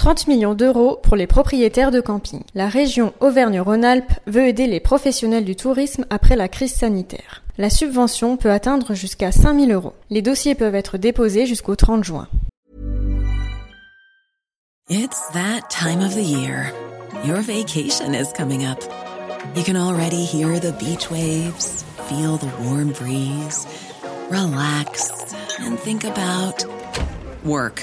30 millions d'euros pour les propriétaires de camping. La région Auvergne-Rhône-Alpes veut aider les professionnels du tourisme après la crise sanitaire. La subvention peut atteindre jusqu'à 5 000 euros. Les dossiers peuvent être déposés jusqu'au 30 juin. It's that time of the year. Your vacation is coming up. You can already hear the beach waves, feel the warm breeze, relax and think about work.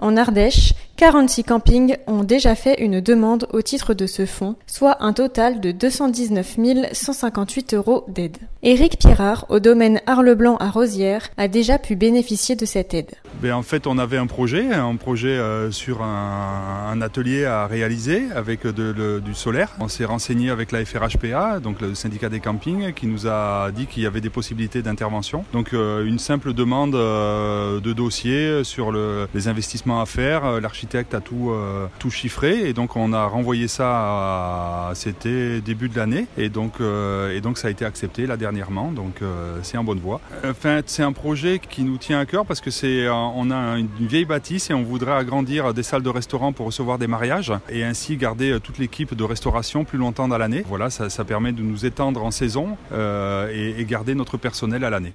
En Ardèche, 46 campings ont déjà fait une demande au titre de ce fonds, soit un total de 219 158 euros d'aide. Éric Pierrard, au domaine Arleblanc à Rosière, a déjà pu bénéficier de cette aide. Ben, en fait, on avait un projet, un projet euh, sur un, un, atelier à réaliser avec de, le, du solaire. On s'est renseigné avec la FRHPA, donc le syndicat des campings, qui nous a dit qu'il y avait des possibilités d'intervention. Donc euh, une simple demande euh, de dossier sur le, les investissements à faire, l'architecture l'architecte a tout, euh, tout chiffré et donc on a renvoyé ça c'était début de l'année et donc, euh, et donc ça a été accepté là dernièrement donc euh, c'est en bonne voie. Enfin c'est un projet qui nous tient à cœur parce que c'est on a une vieille bâtisse et on voudrait agrandir des salles de restaurant pour recevoir des mariages et ainsi garder toute l'équipe de restauration plus longtemps dans l'année. Voilà ça, permet de nous étendre en saison et, et garder notre personnel à l'année.